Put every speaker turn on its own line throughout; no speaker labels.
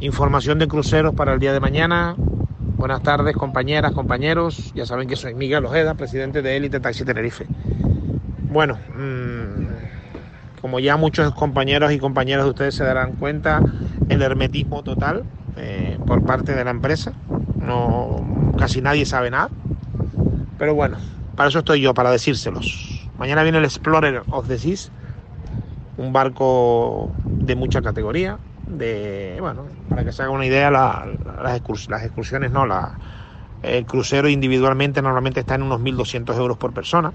Información de cruceros para el día de mañana. Buenas tardes, compañeras, compañeros. Ya saben que soy Miguel Ojeda, presidente de Élite Taxi Tenerife. Bueno, mmm, como ya muchos compañeros y compañeras de ustedes se darán cuenta, el hermetismo total eh, por parte de la empresa. No, casi nadie sabe nada. Pero bueno, para eso estoy yo, para decírselos. Mañana viene el Explorer of the Seas, un barco de mucha categoría, de, bueno, para que se haga una idea, la, las, excursiones, no, la, el crucero individualmente normalmente está en unos 1.200 euros por persona.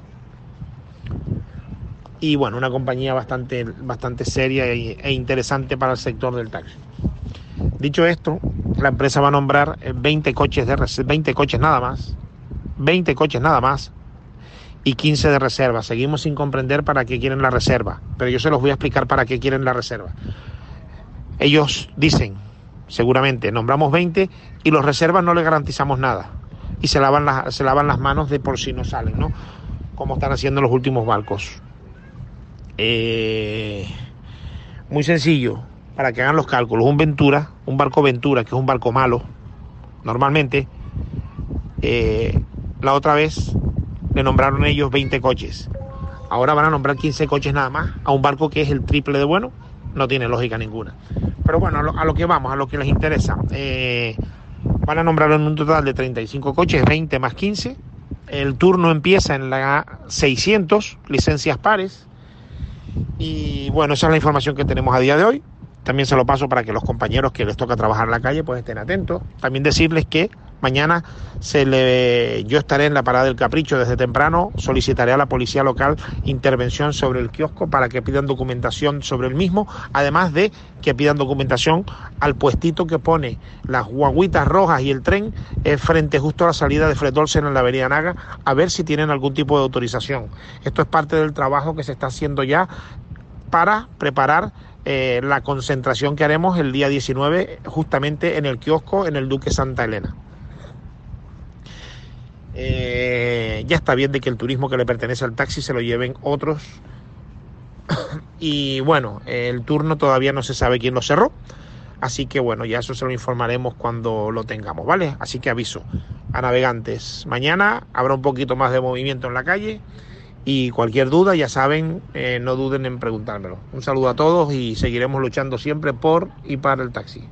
Y bueno, una compañía bastante, bastante seria e, e interesante para el sector del taxi. Dicho esto, la empresa va a nombrar 20 coches, de, 20 coches nada más, 20 coches nada más y 15 de reserva. Seguimos sin comprender para qué quieren la reserva, pero yo se los voy a explicar para qué quieren la reserva. Ellos dicen, seguramente, nombramos 20 y los reservas no les garantizamos nada. Y se lavan, las, se lavan las manos de por si no salen, ¿no? Como están haciendo los últimos barcos. Eh, muy sencillo, para que hagan los cálculos. Un Ventura, un barco Ventura, que es un barco malo, normalmente, eh, la otra vez le nombraron ellos 20 coches. Ahora van a nombrar 15 coches nada más a un barco que es el triple de bueno. No tiene lógica ninguna. Pero bueno, a lo, que vamos, a lo que les interesa. Eh, van a nombrar en un total de 35 coches, 20 más 15. El turno empieza en la 600, licencias pares. Y bueno, esa es la información que tenemos a día de hoy. También se lo paso para que los compañeros que les toca trabajar en la calle pues estén atentos. También decirles que mañana se le, yo estaré en la parada del Capricho desde temprano, solicitaré a la policía local intervención sobre el kiosco para que pidan documentación sobre el mismo, además de que pidan documentación al puestito que pone las guaguitas rojas y el tren eh, frente justo a la salida de Fred Olsen en la avenida Naga, a ver si tienen algún tipo de autorización. Esto es parte del trabajo que se está haciendo ya para preparar eh, la concentración que haremos el día 19 justamente en el kiosco en el Duque Santa Elena. Eh, ya está bien de que el turismo que le pertenece al taxi se lo lleven otros. y bueno, el turno todavía no se sabe quién lo cerró. Así que bueno, ya eso se lo informaremos cuando lo tengamos, ¿vale? Así que aviso a navegantes. Mañana habrá un poquito más de movimiento en la calle y cualquier duda, ya saben, eh, no duden en preguntármelo. Un saludo a todos y seguiremos luchando siempre por y para el taxi.